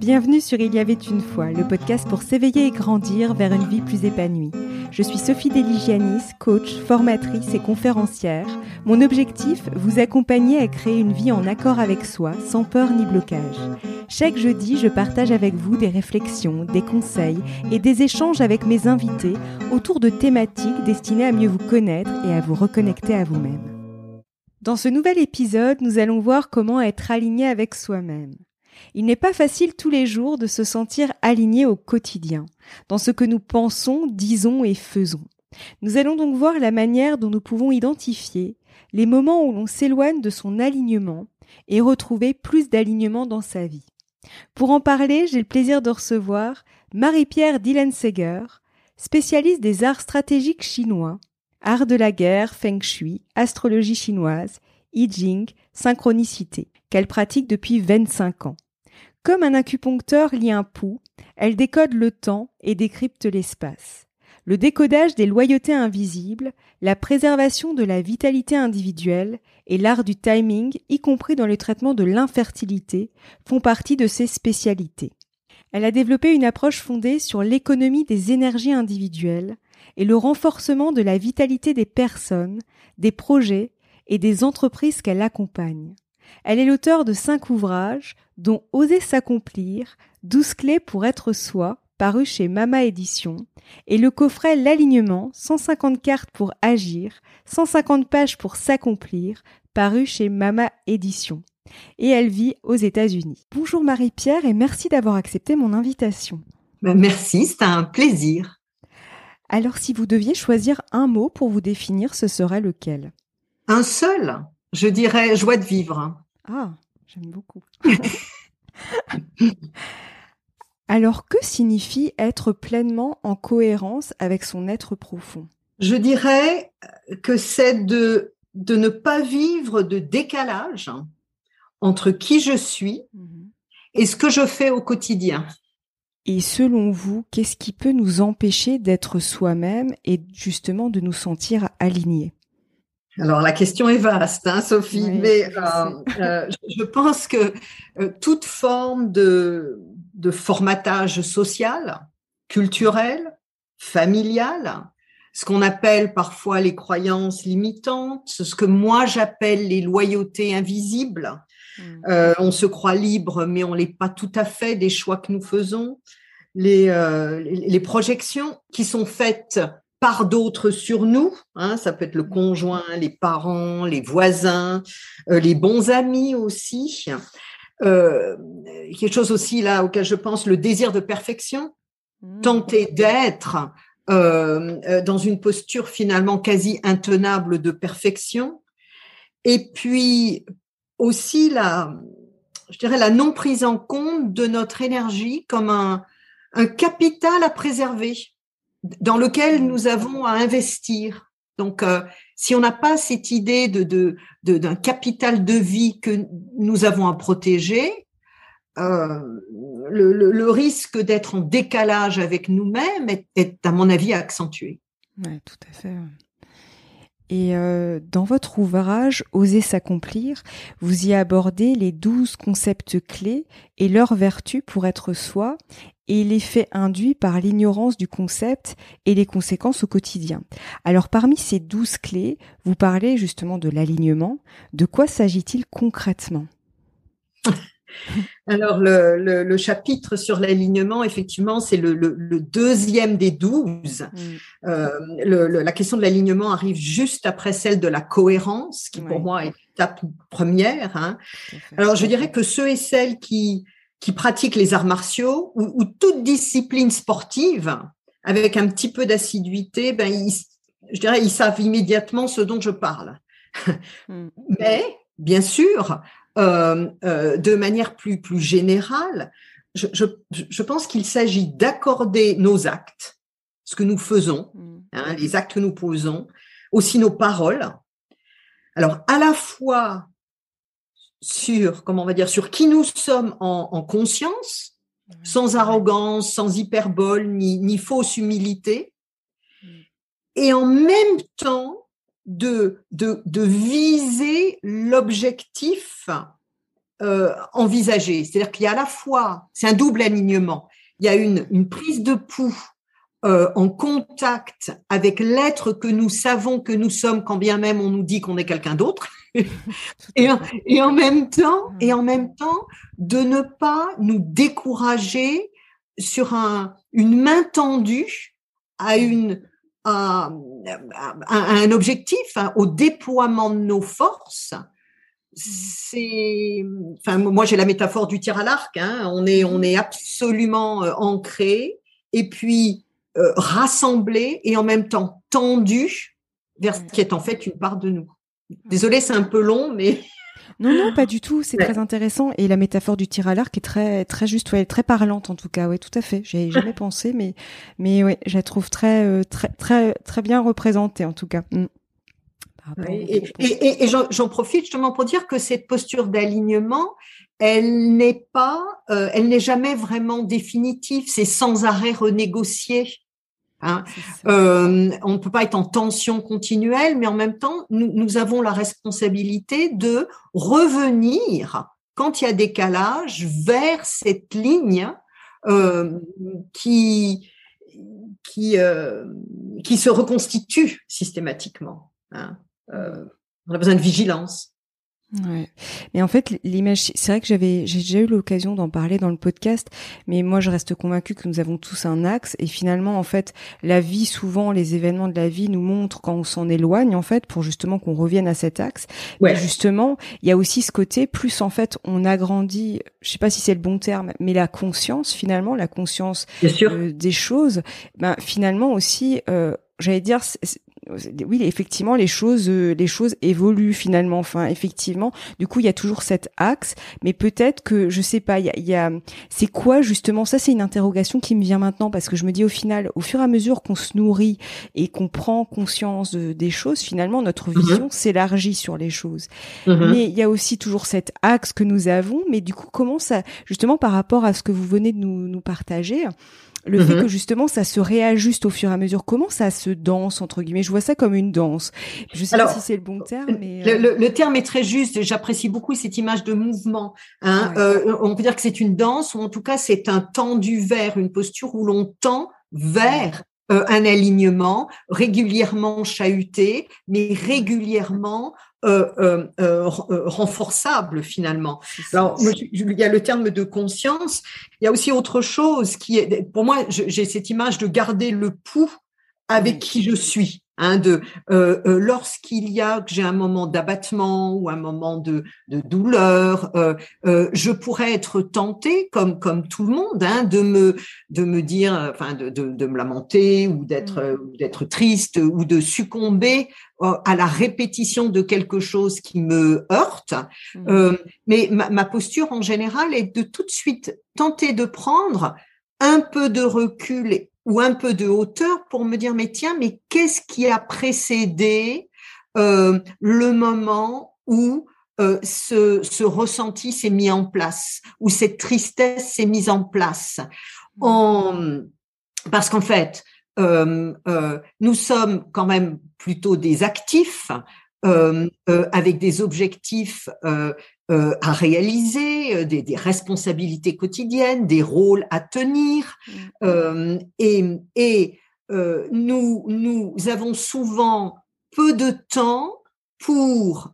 Bienvenue sur Il y avait une fois, le podcast pour s'éveiller et grandir vers une vie plus épanouie. Je suis Sophie Deligianis, coach, formatrice et conférencière. Mon objectif, vous accompagner à créer une vie en accord avec soi, sans peur ni blocage. Chaque jeudi, je partage avec vous des réflexions, des conseils et des échanges avec mes invités autour de thématiques destinées à mieux vous connaître et à vous reconnecter à vous-même. Dans ce nouvel épisode, nous allons voir comment être aligné avec soi-même. Il n'est pas facile tous les jours de se sentir aligné au quotidien, dans ce que nous pensons, disons et faisons. Nous allons donc voir la manière dont nous pouvons identifier les moments où l'on s'éloigne de son alignement et retrouver plus d'alignement dans sa vie. Pour en parler, j'ai le plaisir de recevoir Marie-Pierre Dillenseger, spécialiste des arts stratégiques chinois, art de la guerre, feng shui, astrologie chinoise, I synchronicité, qu'elle pratique depuis 25 ans. Comme un acupuncteur lit un pouls, elle décode le temps et décrypte l'espace. Le décodage des loyautés invisibles, la préservation de la vitalité individuelle et l'art du timing, y compris dans le traitement de l'infertilité, font partie de ses spécialités. Elle a développé une approche fondée sur l'économie des énergies individuelles et le renforcement de la vitalité des personnes, des projets et des entreprises qu'elle accompagne. Elle est l'auteur de cinq ouvrages, dont Oser s'accomplir, 12 clés pour être soi, paru chez Mama Édition, et le coffret L'alignement, 150 cartes pour agir, 150 pages pour s'accomplir, paru chez Mama Édition. Et elle vit aux États-Unis. Bonjour Marie-Pierre et merci d'avoir accepté mon invitation. Ben, merci, c'est un plaisir. Alors si vous deviez choisir un mot pour vous définir, ce serait lequel? Un seul? Je dirais joie de vivre. Ah, j'aime beaucoup. Alors, que signifie être pleinement en cohérence avec son être profond? Je dirais que c'est de, de ne pas vivre de décalage entre qui je suis mmh et ce que je fais au quotidien. Et selon vous, qu'est-ce qui peut nous empêcher d'être soi-même et justement de nous sentir alignés? Alors la question est vaste, hein, Sophie, mais euh, euh, je pense que euh, toute forme de, de formatage social, culturel, familial, ce qu'on appelle parfois les croyances limitantes, ce que moi j'appelle les loyautés invisibles. Mmh. on se croit libre, mais on l'est pas tout à fait des choix que nous faisons. Les, les projections qui sont faites par d'autres sur nous. Hein, ça peut être le conjoint, les parents, les voisins, euh, les bons amis aussi. Euh, quelque chose aussi là auquel je pense, le désir de perfection, mmh. tenter d'être euh, euh, dans une posture finalement quasi intenable de perfection. Et puis aussi la, je dirais la non prise en compte de notre énergie comme un, un capital à préserver dans lequel nous avons à investir. Donc, euh, si on n'a pas cette idée de, d'un capital de vie que nous avons à protéger, euh, le, risque d'être en décalage avec nous-mêmes est, à mon avis, accentué. Oui, tout à fait. Et euh, dans votre ouvrage Oser s'accomplir, vous y abordez les douze concepts clés et leurs vertus pour être soi et l'effet induit par l'ignorance du concept et les conséquences au quotidien. Alors parmi ces douze clés, vous parlez justement de l'alignement. De quoi s'agit-il concrètement? Alors, le, chapitre sur l'alignement, effectivement, c'est le, deuxième des douze. Mm. Euh, la question de l'alignement arrive juste après celle de la cohérence, qui pour moi est l'étape première. Hein. Alors, je dirais que ceux et celles qui, qui pratiquent les arts martiaux ou, toute discipline sportive avec un petit peu d'assiduité, ben je dirais ils savent immédiatement ce dont je parle. Hmm. Mais bien sûr, euh, euh, de manière plus plus générale, je, je, je pense qu'il s'agit d'accorder nos actes, ce que nous faisons, hmm. hein, les actes que nous posons, aussi nos paroles. Alors à la fois sur, comment on va dire, sur qui nous sommes en, conscience, sans arrogance, sans hyperbole, ni, ni fausse humilité, mm. et en même temps de, de, de viser l'objectif euh, envisagée. C'est-à-dire qu'il y a à la fois, c'est un double alignement. Il y a une, une prise de pouls euh, en contact avec l'être que nous savons que nous sommes, quand bien même on nous dit qu'on est quelqu'un d'autre. et, et, en même temps, et en même temps, de ne pas nous décourager sur un, une main tendue à une à, un objectif, hein, au déploiement de nos forces. C'est, enfin, moi j'ai la métaphore du tir à l'arc. Hein, on est, on est absolument euh, ancré et puis euh, rassemblé et en même temps tendu vers ce qui est en fait une part de nous. Désolée, c'est un peu long, mais non, non, pas du tout. C'est très intéressant. Et la métaphore du tir à l'arc est très, très juste, ouais, très parlante en tout cas. Oui, tout à fait. J'ai jamais pensé, mais, mais ouais, je la trouve très, euh, très, très, très bien représentée en tout cas. Mm. et, et, et j'en profite justement pour dire que cette posture d'alignement, elle n'est pas, euh, elle n'est jamais vraiment définitive. C'est sans arrêt renégocié. Hein. Euh, on ne peut pas être en tension continuelle, mais en même temps, nous, nous, avons la responsabilité de revenir quand il y a décalage vers cette ligne euh, qui qui euh, qui se reconstitue systématiquement. Hein. On a besoin de vigilance. Ouais. Mais en fait, l'image, c'est vrai que j'avais, j'ai déjà eu l'occasion d'en parler dans le podcast, mais moi, je reste convaincue que nous avons tous un axe et finalement, en fait, la vie, souvent, les événements de la vie nous montrent quand on s'en éloigne, en fait, pour justement qu'on revienne à cet axe. Ouais. Mais justement, il y a aussi ce côté, plus en fait, on agrandit, je sais pas si c'est le bon terme, mais la conscience, finalement, la conscience euh, des choses, ben, finalement aussi, euh, j'allais dire, oui, effectivement, les choses, euh, les choses évoluent finalement. Enfin, effectivement, du coup, il y a toujours cet axe, mais peut-être que je sais pas. Il y a, c'est quoi justement Ça, c'est une interrogation qui me vient maintenant parce que je me dis au final, au fur et à mesure qu'on se nourrit et qu'on prend conscience des choses, finalement, notre mm-hmm. vision s'élargit sur les choses. Mm-hmm. Mais il y a aussi toujours cet axe que nous avons. Mais du coup, comment ça, justement, par rapport à ce que vous venez de nous, nous partager le fait mhm. que justement ça se réajuste au fur et à mesure. Comment ça se danse entre guillemets? Je vois ça comme une danse. Je sais pas si c'est le bon terme, mais euh, le, terme est très juste. J'apprécie beaucoup cette image de mouvement. Hein. Euh, on peut dire que c'est une danse ou en tout cas c'est un tendu vers une posture où l'on tend vers euh, un alignement régulièrement chahuté, mais régulièrement euh, euh, euh, renforçable finalement. Alors, il y a le terme de conscience. Il y a aussi autre chose qui est, pour moi, j'ai cette image de garder le pouls avec qui je suis. Hein, de euh, euh, lorsqu'il y a que j'ai un moment d'abattement ou un moment de, de douleur, euh, euh, je pourrais être tentée, comme comme tout le monde, hein, de me de me dire, enfin de, de, de me lamenter ou d'être mmh. d'être triste ou de succomber à la répétition de quelque chose qui me heurte. Mmh. mais ma, ma posture en général est de tout de suite tenter de prendre un peu de recul ou un peu de hauteur pour me dire mais tiens mais qu'est-ce qui a précédé euh, le moment où euh, ce, ce, ressenti s'est mis en place où cette tristesse s'est mise en place? En, parce qu'en fait euh, euh nous sommes quand même plutôt des actifs euh, euh, avec des objectifs euh, euh, à réaliser, euh, des, des, responsabilités quotidiennes, des rôles à tenir. Mm. Euh, et, et nous, nous avons souvent peu de temps pour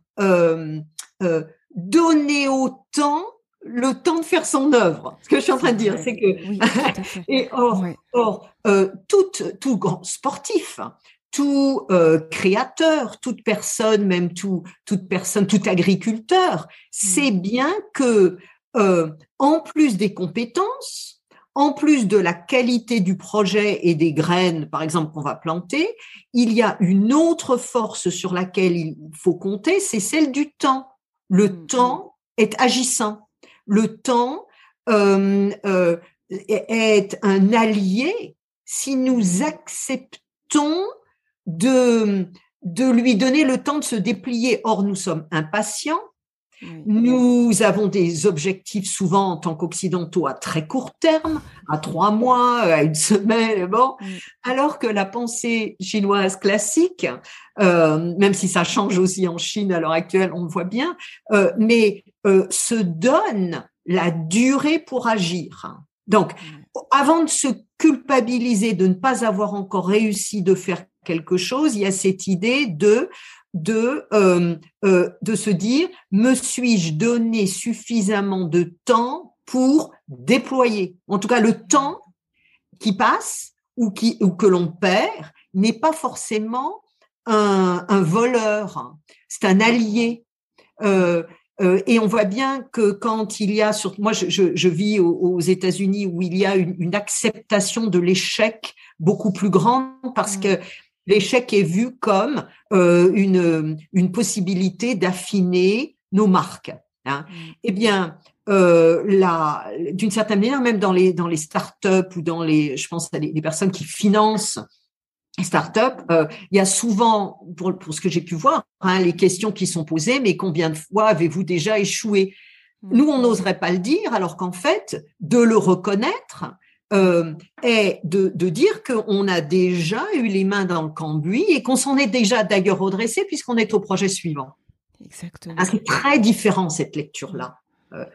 donner au temps le temps de faire son œuvre. Ce que je suis en train de dire, c'est que et or, or tout, tout grand sportif tout euh, créateur, toute personne, même tout, toute personne, tout agriculteur, sait mm. bien que euh, en plus des compétences, en plus de la qualité du projet et des graines, par exemple, qu'on va planter, il y a une autre force sur laquelle il faut compter, c'est celle du temps. Le mm. temps est agissant. Le temps euh, euh, est un allié si nous acceptons de, de lui donner le temps de se déplier. Or, nous sommes impatients. Nous avons des objectifs souvent en tant qu'occidentaux à très court terme, à trois mois, à une semaine, bon. Alors que la pensée chinoise classique, euh, même si ça change aussi en Chine à l'heure actuelle, on le voit bien, euh, mais se donne la durée pour agir. Donc, avant de se culpabiliser de ne pas avoir encore réussi de faire quelque chose, il y a cette idée de de euh, euh, de se dire me suis-je donné suffisamment de temps pour déployer? En tout cas le temps qui passe ou qui ou que l'on perd n'est pas forcément un, un voleur c'est un allié euh, euh, et on voit bien que quand il y a, sur, moi je, je, je vis aux, États-Unis où il y a une, une acceptation de l'échec beaucoup plus grande parce mmh. que l'échec est vu comme euh, une, une possibilité d'affiner nos marques. Hein. Mmh. Eh bien, euh, d'une certaine manière, même dans les dans les startups ou dans les, je pense à les personnes qui financent start-up, euh, il y a souvent, pour, pour ce que j'ai pu voir, hein, les questions qui sont posées, mais combien de fois avez-vous déjà échoué? Mmh. Nous, on n'oserait pas le dire, alors qu'en fait, de le reconnaître euh, est de, de dire qu'on a déjà eu les mains dans le cambouis et qu'on s'en est déjà d'ailleurs redressé puisqu'on est au projet suivant. Exactement. Ah, c'est très différent cette lecture-là. Euh,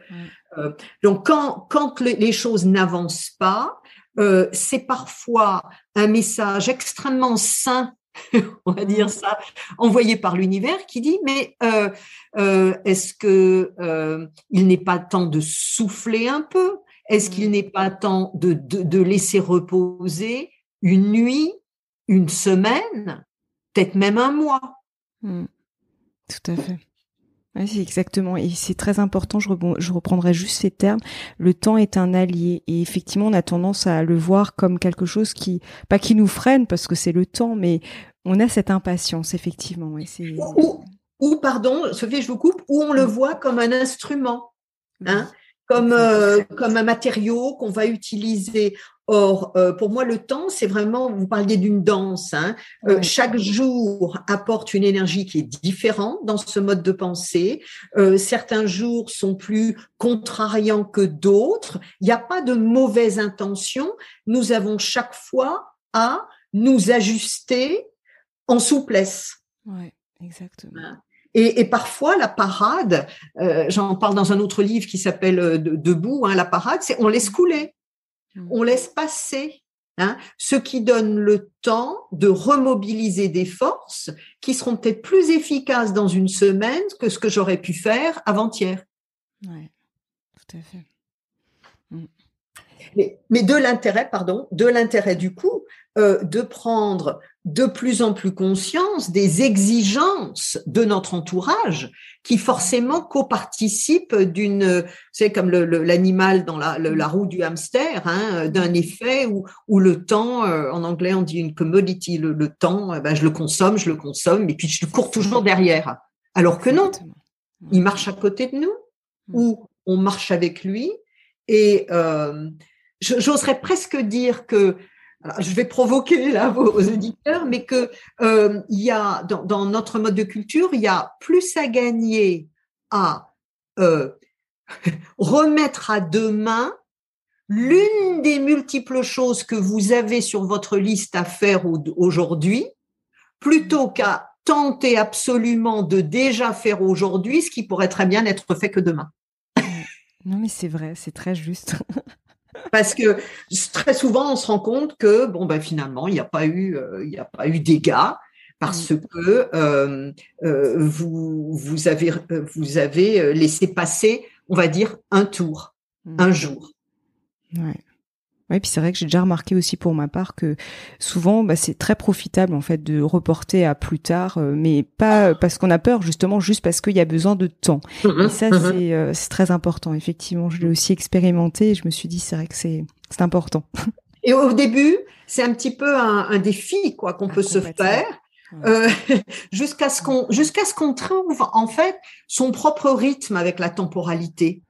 euh, donc quand, quand les choses n'avancent pas, euh, c'est parfois un message extrêmement sain, on va dire ça, envoyé par l'univers qui dit mais euh, euh, est-ce que il n'est pas temps de souffler un peu? Est-ce qu'il mm. n'est pas temps de, de, de laisser reposer une nuit, une semaine, peut-être même un mois? Mm. Tout à fait. Oui, exactement. Et c'est très important, je, je, reprendrai juste ces termes. Le temps est un allié. Et effectivement, on a tendance à le voir comme quelque chose qui, pas qui nous freine, parce que c'est le temps, mais on a cette impatience, effectivement. ou, ou, pardon, Sophie, je vous coupe, ou on le voit comme un instrument. Hein, comme, euh, comme un matériau qu'on va utiliser. Or, euh, pour moi, le temps, c'est vraiment, vous parliez d'une danse. Hein, euh, chaque jour apporte une énergie qui est différente dans ce mode de pensée. certains jours sont plus contrariants que d'autres. Il n'y a pas de mauvaise intention. Nous avons chaque fois à nous ajuster en souplesse. Oui, exactement. Hein. Et, et, parfois, la parade, euh, j'en parle dans un autre livre qui s'appelle euh, Debout, hein, la parade, c'est on laisse couler, mmh. on laisse passer, hein, ce qui donne le temps de remobiliser des forces qui seront peut-être plus efficaces dans une semaine que ce que j'aurais pu faire avant-hier. Oui, tout à fait. Mmh. Mais, mais, de l'intérêt, pardon, de l'intérêt du coup, euh, de prendre de plus en plus conscience des exigences de notre entourage qui forcément coparticipent d'une, c'est comme l'animal dans la, la, roue du hamster, hein, d'un effet où, où le temps, euh, en anglais on dit une commodity, le, temps, eh ben, je le consomme, je le consomme, et puis je cours toujours derrière. Alors que non, il marche à côté de nous, mm. ou on marche avec lui, et euh, j'oserais presque dire que je vais provoquer là vos, auditeurs, mais que euh, y a dans, notre mode de culture, il y a plus à gagner à euh, remettre à demain l'une des multiples choses que vous avez sur votre liste à faire aujourd'hui, plutôt qu'à tenter absolument de déjà faire aujourd'hui ce qui pourrait très bien être fait que demain. Non mais c'est vrai, c'est très juste. Parce que très souvent, on se rend compte que bon ben finalement, il n'y a pas eu, euh, il n'y a pas eu dégâts parce mm. que euh, euh, vous vous avez vous avez laissé passer, on va dire, un tour, un jour. Ouais. Oui, puis c'est vrai que j'ai déjà remarqué aussi pour ma part que souvent, bah, c'est très profitable en fait de reporter à plus tard, euh, mais pas parce qu'on a peur, justement, juste parce qu'il y a besoin de temps. Et ça, euh, c'est très important. Effectivement, je l'ai aussi expérimenté et je me suis dit, c'est vrai que c'est important. Et au début, c'est un petit peu un, défi quoi qu'on ah, peut se faire. Euh, jusqu'à ce qu'on jusqu'à ce qu'on trouve en fait son propre rythme avec la temporalité.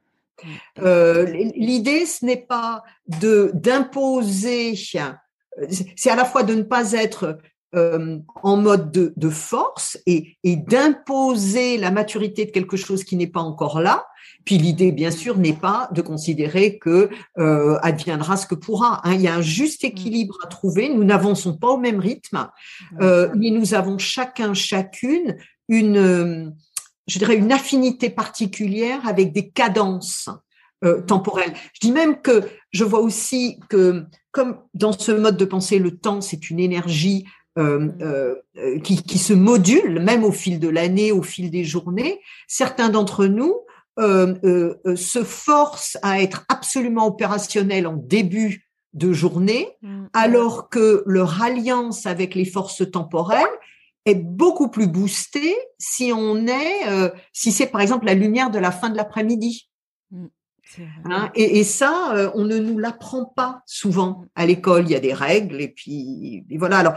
Euh, l'idée, ce n'est pas de d'imposer, c'est à la fois de ne pas être euh, en mode de, de force et, et d'imposer la maturité de quelque chose qui n'est pas encore là. Puis l'idée, bien sûr, n'est pas de considérer que euh, adviendra ce que pourra. Hein. Il y a un juste équilibre à trouver. Nous n'avançons pas au même rythme, euh, mais nous avons chacun, chacune une je dirais, une affinité particulière avec des cadences euh, temporelles. Je dis même que je vois aussi que, comme dans ce mode de pensée, le temps, c'est une énergie euh, euh, qui, qui, se module, même au fil de l'année, au fil des journées. Certains d'entre nous se forcent à être absolument opérationnels en début de journée, mm. alors que leur alliance avec les forces temporelles est beaucoup plus boostée si on est, euh, si c'est par exemple la lumière de la fin de l'après-midi. Mm. Hein, et, ça, euh, on ne nous l'apprend pas souvent mm. à l'école. Il y a des règles et puis voilà. Alors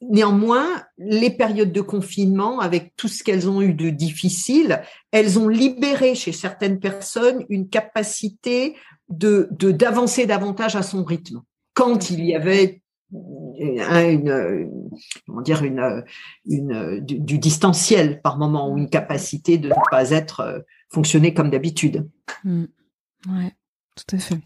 néanmoins, les périodes de confinement, avec tout ce qu'elles ont eu de difficile, elles ont libéré chez certaines personnes une capacité de d'avancer davantage à son rythme. Quand il y avait une, comment dire une, une du, distanciel par moment ou une capacité de ne pas être euh, fonctionner comme d'habitude. Mmh. Ouais, tout à fait.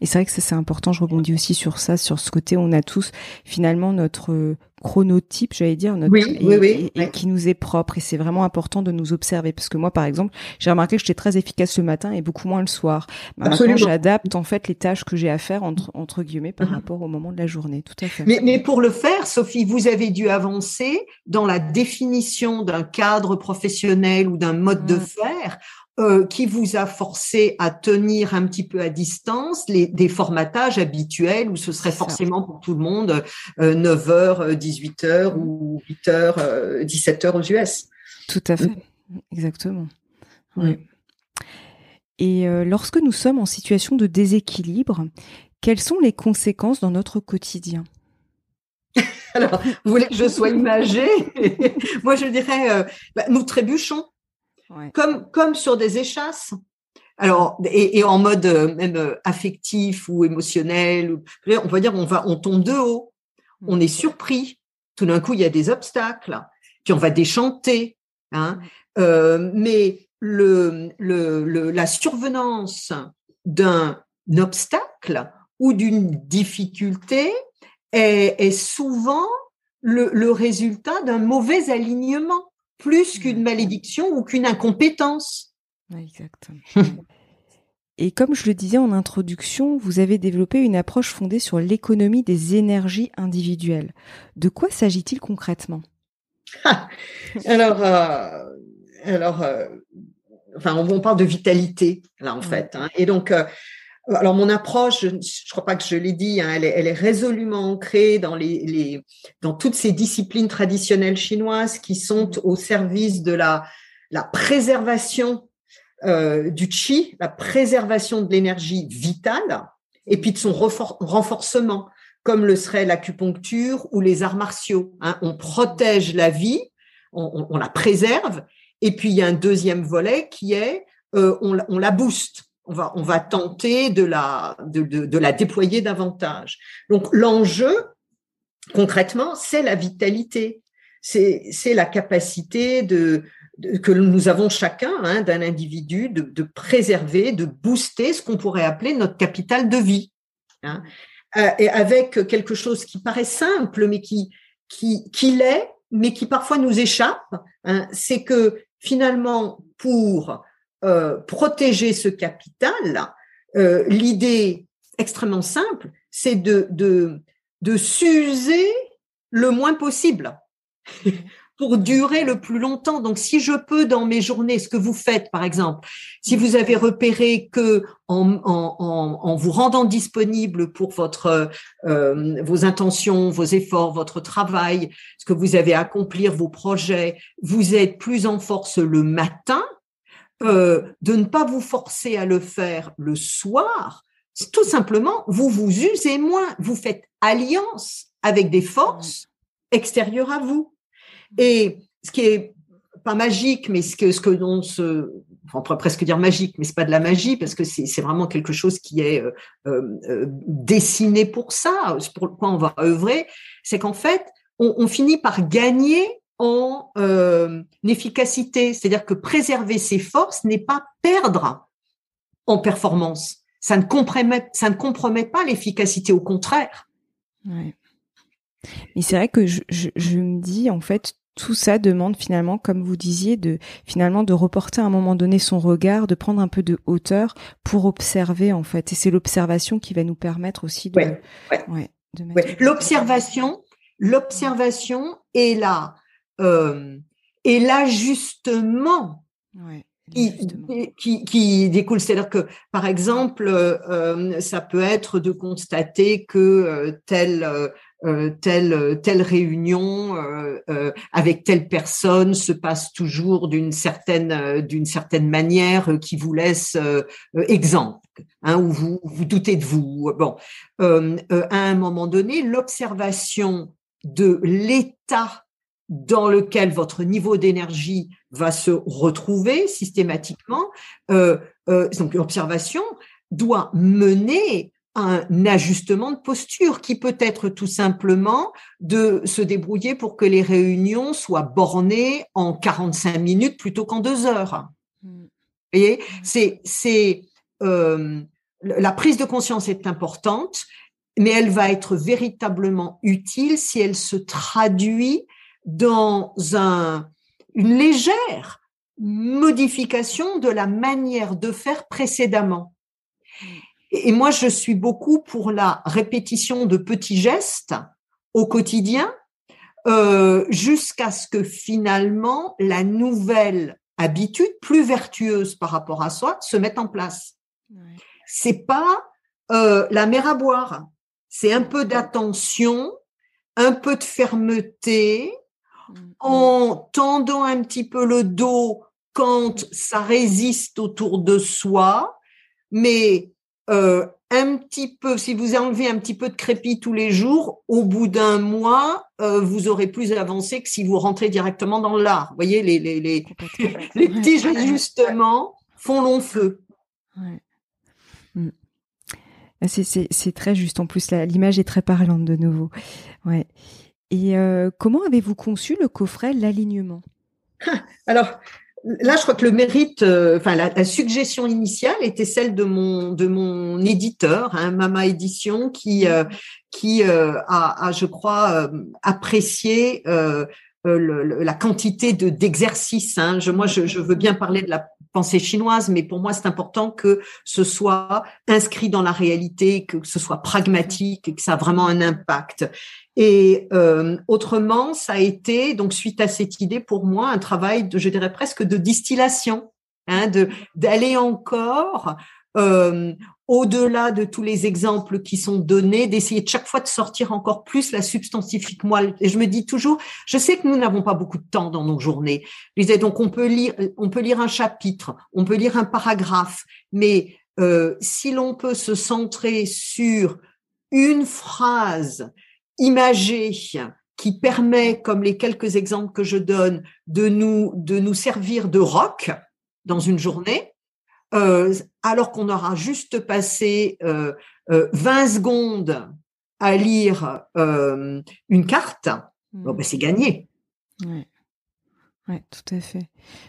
Et c'est vrai que c'est important, je rebondis aussi sur ça, sur ce côté, on a tous finalement notre chronotype, j'allais dire, notre, et, qui nous est propre. Et c'est vraiment important de nous observer. Parce que moi, par exemple, j'ai remarqué que j'étais très efficace le matin et beaucoup moins le soir. Maintenant, j'adapte en fait les tâches que j'ai à faire entre, entre guillemets par uh-huh. rapport au moment de la journée. Tout à fait. Mais, mais pour le faire, Sophie, vous avez dû avancer dans la définition d'un cadre professionnel ou d'un mode de mmh. faire euh, qui vous a forcé à tenir un petit peu à distance les, des formatages habituels où ce serait forcément pour tout le monde 9h, 18h ou 8h, 17h aux US. Tout à fait, exactement. Et euh, lorsque nous sommes en situation de déséquilibre, quelles sont les conséquences dans notre quotidien? Alors, vous voulez que je sois imagée? Moi, je dirais, euh, bah, nous trébuchons comme, comme sur des échasses. Alors, et, en mode euh, même euh, affectif ou émotionnel, on va dire on va, on tombe de haut, on mm. est surpris. Tout d'un coup, il y a des obstacles, puis on va déchanter. Hein. Euh, mais le, le, la survenance d'un obstacle ou d'une difficulté est, est souvent le, le résultat d'un mauvais alignement plus qu'une malédiction ou qu'une incompétence. Exactement. Et comme je le disais en introduction, vous avez développé une approche fondée sur l'économie des énergies individuelles. De quoi s'agit-il concrètement? Alors, euh, alors, euh, enfin, on, parle de vitalité là en fait. Hein. Et donc, euh, alors mon approche, je ne crois pas que je l'ai dit, hein, elle, est, résolument ancrée dans les, dans toutes ces disciplines traditionnelles chinoises qui sont au service de la la préservation euh, du chi, la préservation de l'énergie vitale, et puis de son renforcement, comme le serait l'acupuncture ou les arts martiaux. Hein. On protège la vie, on, la préserve, et puis il y a un deuxième volet qui est euh, on, on la booste on va, on va tenter de la, de, de, la déployer davantage. Donc l'enjeu, concrètement, c'est la vitalité, c'est la capacité de, que nous avons chacun hein, d'un individu de, de, préserver, de booster ce qu'on pourrait appeler notre capital de vie. Hein. Euh, et avec quelque chose qui paraît simple, mais qui, qui, qui l'est, mais qui parfois nous échappe, hein, c'est que finalement, pour protéger ce capital, euh, l'idée extrêmement simple, c'est de, de, de s'user le moins possible pour durer le plus longtemps. Donc, si je peux dans mes journées, ce que vous faites, par exemple, si vous avez repéré que en, en, en, vous rendant disponible pour votre euh, vos intentions, vos efforts, votre travail, ce que vous avez à accomplir, vos projets, vous êtes plus en force le matin, euh, de ne pas vous forcer à le faire le soir, tout simplement, vous vous usez moins, vous faites alliance avec des forces extérieures à vous. Et ce qui est pas magique, mais ce que ce que l'on se, on pourrait presque dire magique, mais c'est pas de la magie parce que c'est vraiment quelque chose qui est euh, euh, dessiné pour ça. Pour quoi on va œuvrer, c'est qu'en fait, on, on, finit par gagner en euh, efficacité. C'est-à-dire que préserver ses forces n'est pas perdre en performance. Ça ne compromet, ça ne compromet pas l'efficacité, au contraire. Ouais. Mais c'est vrai que je, je, je, me dis, en fait, tout ça demande finalement, comme vous disiez, de finalement de reporter à un moment donné son regard, de prendre un peu de hauteur pour observer en fait. Et c'est l'observation qui va nous permettre aussi de. Ouais, L'observation, l'observation est là, euh, est l'ajustement. Qui, qui, qui, découle. C'est-à-dire que, par exemple, euh, ça peut être de constater que euh, tel euh, telle telle réunion euh, euh, avec telle personne se passe toujours d'une certaine d'une certaine manière qui vous laisse exemple, hein, où vous vous doutez de vous. Bon, à un moment donné, l'observation de l'état dans lequel votre niveau d'énergie va se retrouver systématiquement, donc l'observation doit mener un ajustement de posture qui peut être tout simplement de se débrouiller pour que les réunions soient bornées en 45 minutes plutôt qu'en deux heures. Mm. Vous voyez, mm. c'est c'est euh, la prise de conscience est importante, mais elle va être véritablement utile si elle se traduit dans un une légère modification de la manière de faire précédemment. Mm. Et moi, je suis beaucoup pour la répétition de petits gestes au quotidien, euh, jusqu'à ce que finalement la nouvelle habitude, plus vertueuse par rapport à soi, se mette en place. C'est pas euh, la mer à boire, c'est un peu d'attention, un peu de fermeté. En tendant un petit peu le dos quand ça résiste autour de soi, mais euh, un petit peu, si vous enlevez un petit peu de crépi tous les jours, au bout d'un mois, euh, vous aurez plus avancé que si vous rentrez directement dans l'art. Vous voyez, les, les, les, les petits ajustements font long feu. Mm. Ah, c'est très juste. En plus, l'image est très parlante de nouveau. Ouais. Et euh, comment avez-vous conçu le coffret L'alignement? Alors, Là, je crois que le mérite, euh, enfin la, suggestion initiale était celle de mon de mon éditeur, hein, Mama Édition, qui euh, qui a, je crois, apprécié la quantité de d'exercices. Hein. Moi, je, veux bien parler de la pensée chinoise, mais pour moi, c'est important que ce soit inscrit dans la réalité, que ce soit pragmatique et que ça a vraiment un impact. Et euh, autrement, ça a été donc suite à cette idée pour moi un travail de, je dirais presque de distillation, hein, de d'aller encore euh, au-delà de tous les exemples qui sont donnés, d'essayer de chaque fois de sortir encore plus la substantifique moelle. Et je me dis toujours, je sais que nous n'avons pas beaucoup de temps dans nos journées. Je disais donc on peut lire, on peut lire un chapitre, on peut lire un paragraphe, mais euh, si l'on peut se centrer sur une phrase imagé qui permet, comme les quelques exemples que je donne, de nous, de nous servir de rock dans une journée, euh, alors qu'on aura juste passé euh, 20 euh, secondes à lire euh, une carte, bon, ben, c'est gagné. Ouais, tout à fait.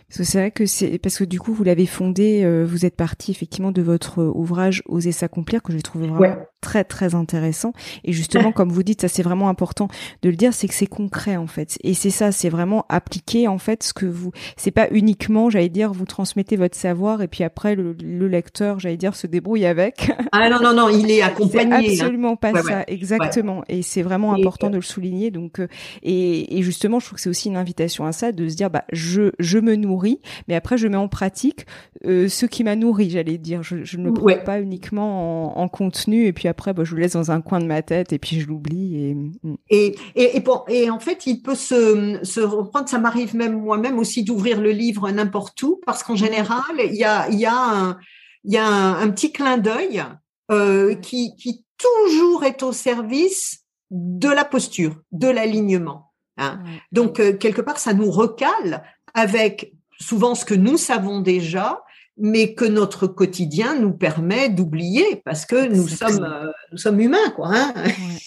Parce que c'est vrai que c'est parce que du coup vous l'avez fondé, euh, vous êtes parti effectivement de votre ouvrage Oser s'accomplir que j'ai trouvé vraiment très très intéressant. Et justement, comme vous dites, ça c'est vraiment important de le dire, c'est que c'est concret en fait. Et c'est ça, c'est vraiment appliquer en fait ce que vous. C'est pas uniquement, j'allais dire, vous transmettez votre savoir et puis après le, lecteur, j'allais dire, se débrouille avec. Ah non non non, il est accompagné. C'est hein. absolument pas ça, exactement. Et c'est vraiment important de le souligner. Donc euh, et, et justement, je trouve que c'est aussi une invitation à ça, de se dire bah je je me nourris, mais après je mets en pratique euh, ce qui m'a nourri, j'allais dire. Je, je ne le prends pas uniquement en, en, contenu et puis après bah, je le laisse dans un coin de ma tête et puis je l'oublie et, mm. et et et, bon, et en fait il peut se se reprendre. Ça m'arrive même moi-même aussi d'ouvrir le livre n'importe où parce qu'en général il y a il y a un il y a un, petit clin d'œil euh, qui qui toujours est au service de la posture, de l'alignement. Hein. Donc, euh, quelque part, ça nous recale avec souvent ce que nous savons déjà, mais que notre quotidien nous permet d'oublier parce que nous sommes, euh, nous sommes humains, quoi. Hein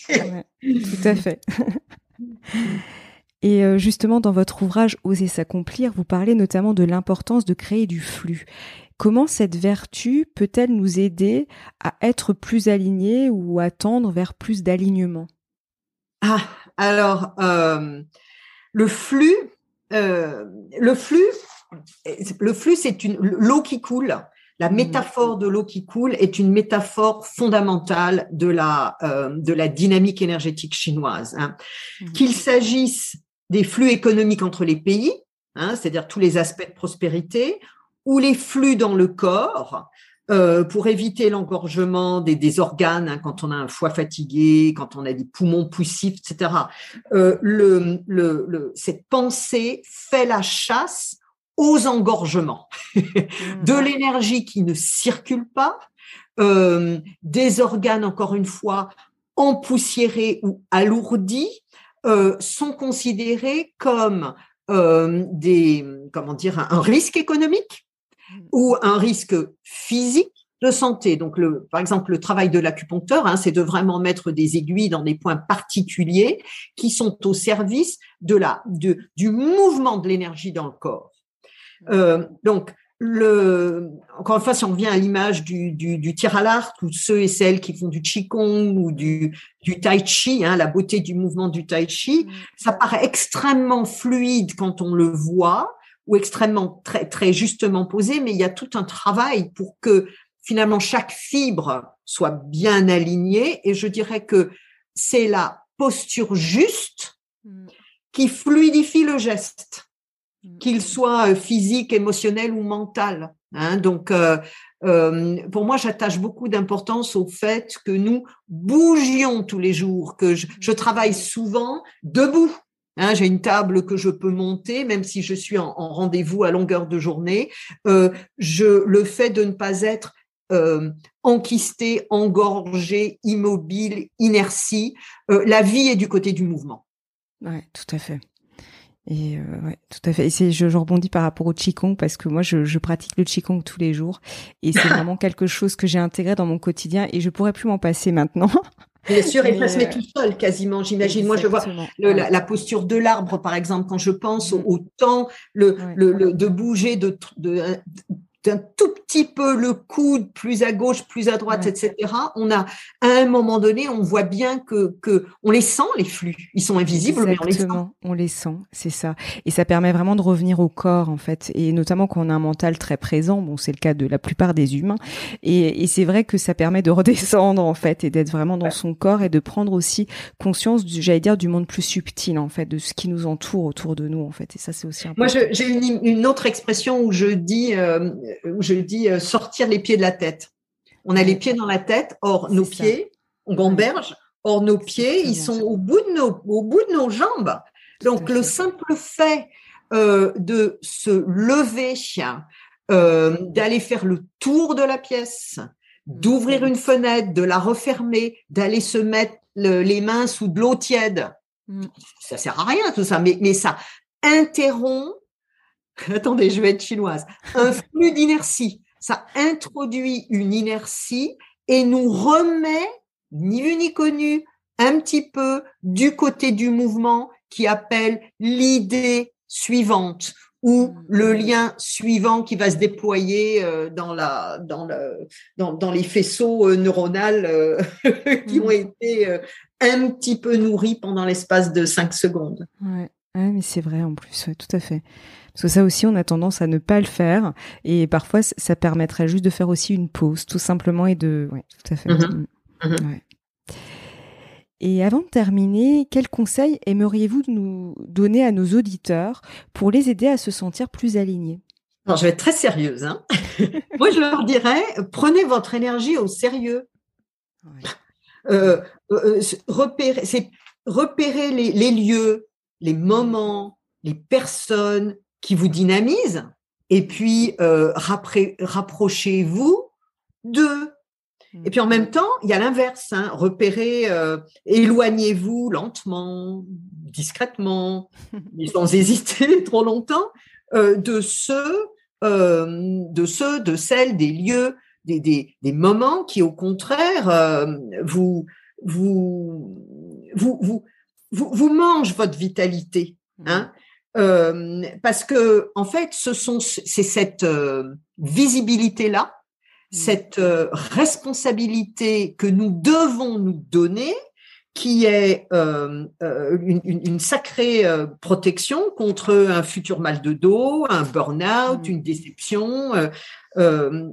tout à fait. Et euh, justement, dans votre ouvrage Oser s'accomplir, vous parlez notamment de l'importance de créer du flux. Comment cette vertu peut-elle nous aider à être plus alignés ou à tendre vers plus d'alignement? Ah, alors, euh, le flux, le flux, le flux, c'est une l'eau qui coule. La mmh. métaphore de l'eau qui coule est une métaphore fondamentale de la, de la dynamique énergétique chinoise. Hein. Mmh. Qu'il s'agisse des flux économiques entre les pays, hein, c'est-à-dire tous les aspects de prospérité, ou les flux dans le corps, euh, pour éviter l'engorgement des, organes hein, quand on a un foie fatigué, quand on a des poumons poussifs, etc. Euh, le, le, cette pensée fait la chasse aux engorgements, de mmh. l'énergie qui ne circule pas, euh, des organes, encore une fois, empoussiérés ou alourdis, euh, sont considérés comme euh, des, comment dire, un, risque économique. Ou un risque physique de santé. Donc, le, par exemple, le travail de l'acupuncteur, hein, c'est de vraiment mettre des aiguilles dans des points particuliers qui sont au service de la, de, du mouvement de l'énergie dans le corps. Euh, donc, le, encore une fois, si on revient à l'image du, du, tir à l'arc, ou ceux et celles qui font du qigong ou du, du tai chi, hein, la beauté du mouvement du tai chi, ça paraît extrêmement fluide quand on le voit ou extrêmement très très justement posé, mais il y a tout un travail pour que finalement chaque fibre soit bien alignée. Et je dirais que c'est la posture juste mm. qui fluidifie le geste. Mm. qu'il soit euh, physique, émotionnel ou mental. Hein. Donc, euh, euh, pour moi, j'attache beaucoup d'importance au fait que nous bougions tous les jours, que je, mm. travaille souvent debout. Hein. J'ai une table que je peux monter, même si je suis en, rendez-vous à longueur de journée. je le fait de ne pas être enquisté, engorgé, immobile, inertie. la vie est du côté du mouvement. Ouais, tout à fait. Et euh, ouais, tout à fait. Et c'est, je, je, rebondis par rapport au qigong parce que moi, je, je pratique le qigong tous les jours et c'est vraiment quelque chose que j'ai intégré dans mon quotidien et je pourrais plus m'en passer maintenant. Bien sûr, et ça se met tout seul quasiment, j'imagine. Moi, je vois la, la, posture de l'arbre, par exemple, quand je pense au, mm. temps le, le, le, de bouger de, de, d'un tout petit peu le coude plus à gauche, plus à droite, etc. On a, à un moment donné, on voit bien que, que on les sent, les flux. Ils sont invisibles, mais on les sent. On les sent, c'est ça. Et ça permet vraiment de revenir au corps, en fait. Et notamment quand on a un mental très présent. Bon, c'est le cas de la plupart des humains. Et, et c'est vrai que ça permet de redescendre, en fait, et d'être vraiment dans son corps et de prendre aussi conscience, j'allais dire, du monde plus subtil, en fait, de ce qui nous entoure autour de nous, en fait. Et ça, c'est aussi important. Moi, j'ai une, une, autre expression où je dis, euh, où je dis euh, sortir les pieds de la tête. On a les pieds dans la tête, or nos pieds, on gamberge, or nos pieds, ils sont au bout de nos, au bout de nos jambes. Donc le simple fait euh, de se lever, euh, d'aller faire le tour de la pièce, d'ouvrir une fenêtre, de la refermer, d'aller se mettre les mains sous de l'eau tiède. Mm. Ça sert à rien tout ça, mais, mais ça interrompt attendez, je vais être chinoise, un flux d'inertie. Ça introduit une inertie et nous remet, ni vu ni connu, un petit peu du côté du mouvement qui appelle l'idée suivante ou mmh. le lien suivant qui va se déployer euh, dans la dans le dans, dans les faisceaux euh, neuronaux euh, qui ont mmh. été un petit peu nourris pendant l'espace de cinq secondes. Ouais. mais c'est vrai en plus, tout à fait. Parce que ça aussi, on a tendance à ne pas le faire. Et parfois, ça permettrait juste de faire aussi une pause, tout simplement, et de... Ouais, tout à fait. Mm-hmm. Mm. Mm-hmm. Et avant de terminer, quels conseils aimeriez-vous nous donner à nos auditeurs pour les aider à se sentir plus alignés? Alors, je vais être très sérieuse. Hein Moi, je leur dirais, prenez votre énergie au sérieux. Euh, euh, repérez, repérer les, les lieux, les moments, les personnes, qui vous dynamise, et puis euh, rapprochez-vous d'eux. Et puis en même temps, il y a l'inverse, hein, repérez, euh, éloignez-vous lentement, discrètement, sans hésiter trop longtemps, euh, de ceux, de ceux, de celles, des lieux, des, des, des moments qui, au contraire, vous, vous, vous, vous, vous, vous mangent votre vitalité. Hein euh, parce que en fait, ce sont c'est cette euh, visibilité là, mmh. cette euh, responsabilité que nous devons nous donner, qui est euh, euh, une, sacrée euh, protection contre un futur mal de dos, un burn-out, mmh. une déception.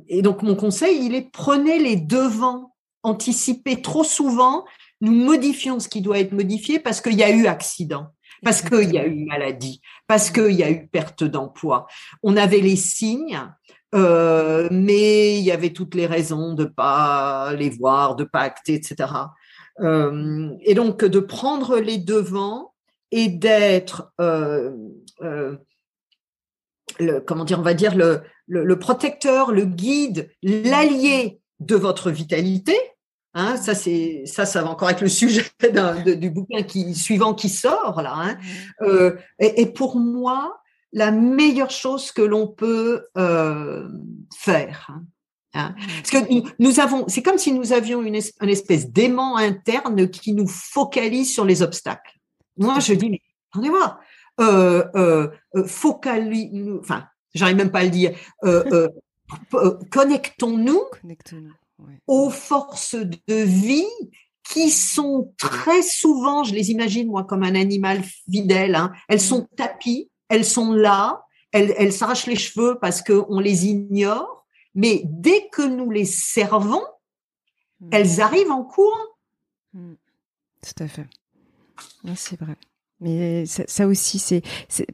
et donc mon conseil, il est prenez les devants, anticipez trop souvent. Nous modifions ce qui doit être modifié parce qu'il y a eu accident parce qu'il y a eu maladie, parce mmh. qu'il y a eu perte d'emploi. On avait les signes, mais il y avait toutes les raisons de pas les voir, de pas acter, etc. Euh, et donc de prendre les devants et d'être, euh, euh, le, comment dire, on va dire le, le, protecteur, le guide, l'allié de votre vitalité. Hein, ça, c'est ça, ça va encore être le sujet du bouquin qui suivant qui sort là. Hein. Euh, et, et, pour moi, la meilleure chose que l'on peut euh, faire, hein. Parce que nous avons, c'est comme si nous avions une, espèce d'aimant interne qui nous focalise sur les obstacles. Moi, je dis, mais attendez voir, euh, euh, focalise, enfin, j'arrive même pas à le dire, euh, aux forces de vie qui sont très souvent, je les imagine moi comme un animal fidèle, hein, elles sont mmh. tapis, elles sont là, elles, s'arrachent les cheveux parce qu'on les ignore mais dès que nous les servons, hmm. elles arrivent en cours. Hmm. Tout à fait. C'est vrai. Mais ça, aussi, c'est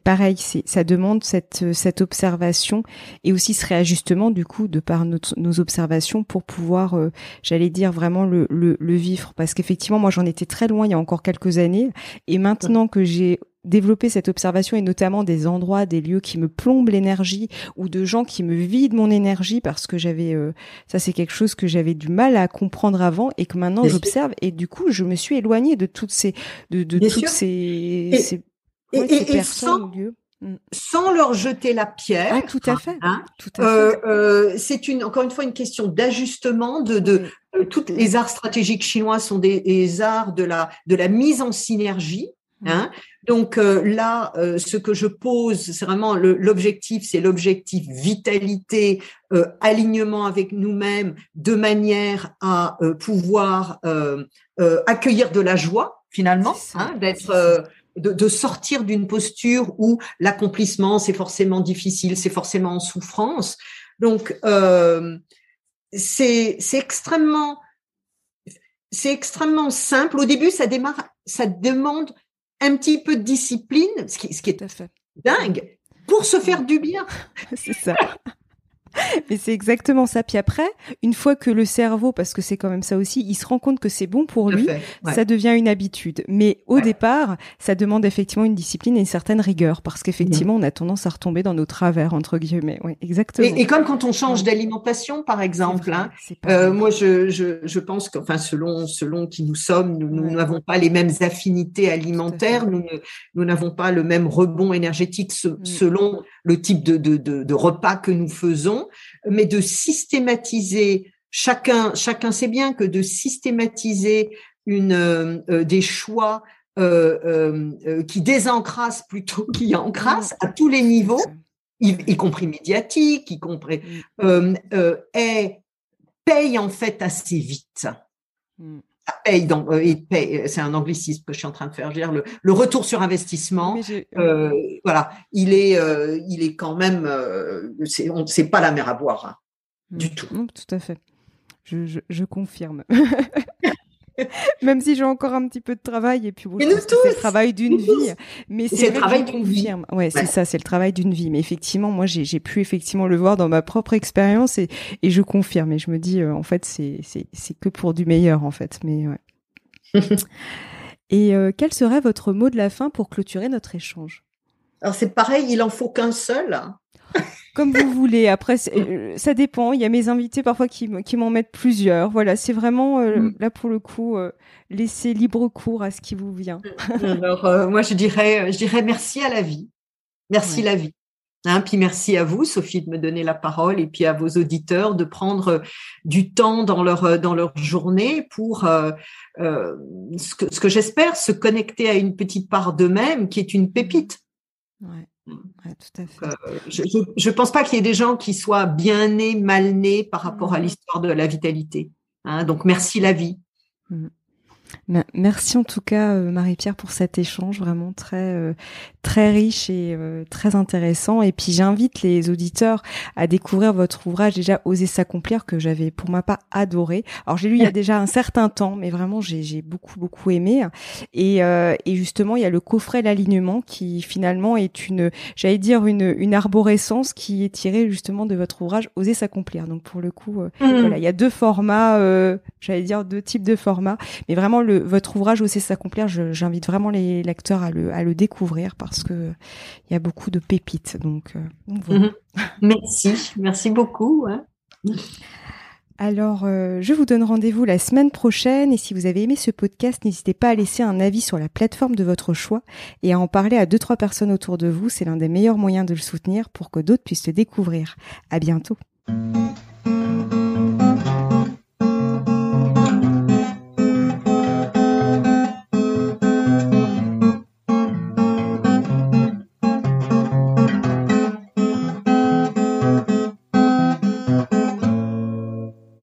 pareil, ça demande cette, cette observation et aussi ce réajustement du coup de par nos observations pour pouvoir, euh, j'allais dire vraiment le, le, le vivre. Parce qu'effectivement, moi j'en étais très loin il y a encore quelques années et maintenant que j'ai développer cette observation et notamment des endroits, des lieux qui me plombent l'énergie ou de gens qui me vident mon énergie parce que j'avais euh, ça c'est quelque chose que j'avais du mal à comprendre avant et que maintenant j'observe et du coup je me suis éloignée de toutes ces de, de toutes ces, personnes lieux. Sans leur jeter la pierre. Ah, tout à fait. Hein, euh, euh, c'est une encore une fois une question d'ajustement de, de toutes les arts stratégiques chinois sont des, des, arts de la de la mise en synergie. Hein? Donc euh, là, euh, ce que je pose, c'est vraiment l'objectif, c'est l'objectif vitalité, euh, alignement avec nous-mêmes, de manière à pouvoir accueillir de la joie finalement, hein, d'être de, de, sortir d'une posture où l'accomplissement c'est forcément difficile, c'est forcément en souffrance. Donc c'est c'est extrêmement c'est extrêmement simple. Au début, ça démarre, ça demande un petit peu de discipline, ce qui, ce qui est dingue, pour se faire du bien. C'est ça. Mais c'est exactement ça. Puis après, une fois que le cerveau, parce que c'est quand même ça aussi, il se rend compte que c'est bon pour lui, ça devient une habitude. Mais au départ, ça demande effectivement une discipline et une certaine rigueur, parce qu'effectivement, on a tendance à retomber dans nos travers, entre guillemets. Oui, exactement. Et, comme quand on change d'alimentation, par exemple, hein, euh, moi, je, je, je pense que, enfin, selon, selon qui nous sommes, nous n'avons pas les mêmes affinités alimentaires, nous nous n'avons pas le même rebond énergétique mm. selon le type de, de, de, de repas que nous faisons mais de systématiser chacun, chacun sait bien que de systématiser une, euh, euh, des choix euh, qui désencrassent plutôt qui encrassent à tous les niveaux, y, compris médiatique, y compris, mm. est, paye en fait assez vite. Paye, dans, paye, c'est un anglicisme que je suis en train de faire. dire, le, le retour sur investissement, euh, voilà, il est, euh, il est quand même, euh, c'est pas la mer à boire hein, mmh. du tout. Mmh, tout à fait. Je, je, je confirme. Même si j'ai encore un petit peu de travail et puis c'est le travail d'une vie. Mais c'est le travail d'une vie. Ouais, c'est ça, c'est le travail d'une vie. Mais effectivement, moi, j'ai pu effectivement le voir dans ma propre expérience et, et je confirme. Et je me dis, euh, en fait, c'est c'est que pour du meilleur, en fait. Mais ouais. et euh, quel serait votre mot de la fin pour clôturer notre échange? Alors c'est pareil, il en faut qu'un seul comme vous voulez. Après, euh, ça dépend. Il y a mes invités parfois qui, qui m'en mettent plusieurs. Voilà, c'est vraiment euh, mm. là pour le coup euh, laisser libre cours à ce qui vous vient. Alors moi, je dirais, je dirais merci à la vie, merci la vie. Hein, puis merci à vous, Sophie, de me donner la parole, et puis à vos auditeurs de prendre du temps dans leur dans leur journée pour ce que, ce que j'espère se connecter à une petite part d'eux-mêmes qui est une pépite. Ouais. Euh, je ne pense pas qu'il y ait des gens qui soient bien nés, mal nés par rapport à l'histoire de la vitalité. Hein. donc merci la vie. Mmh. Merci en tout cas euh, Marie-Pierre pour cet échange vraiment très euh, très riche et euh, très intéressant et puis j'invite les auditeurs à découvrir votre ouvrage déjà Oser s'accomplir que j'avais pour ma part adoré. Alors j'ai lu il y a déjà un certain temps mais vraiment j'ai beaucoup beaucoup aimé et, et justement il y a le coffret l'alignement qui finalement est une j'allais dire une une arborescence qui est tirée justement de votre ouvrage Oser s'accomplir. Donc pour le coup mmh. voilà, il y a deux formats j'allais dire deux types de formats mais vraiment le votre ouvrage aussi s'accomplir, j'invite vraiment les lecteurs à le, à le découvrir parce que il y a beaucoup de pépites. Donc, euh, mhm. merci, merci beaucoup. Hein. Alors, euh, je vous donne rendez-vous la semaine prochaine et si vous avez aimé ce podcast, n'hésitez pas à laisser un avis sur la plateforme de votre choix et à en parler à deux trois personnes autour de vous. C'est l'un des meilleurs moyens de le soutenir pour que d'autres puissent le découvrir. À bientôt.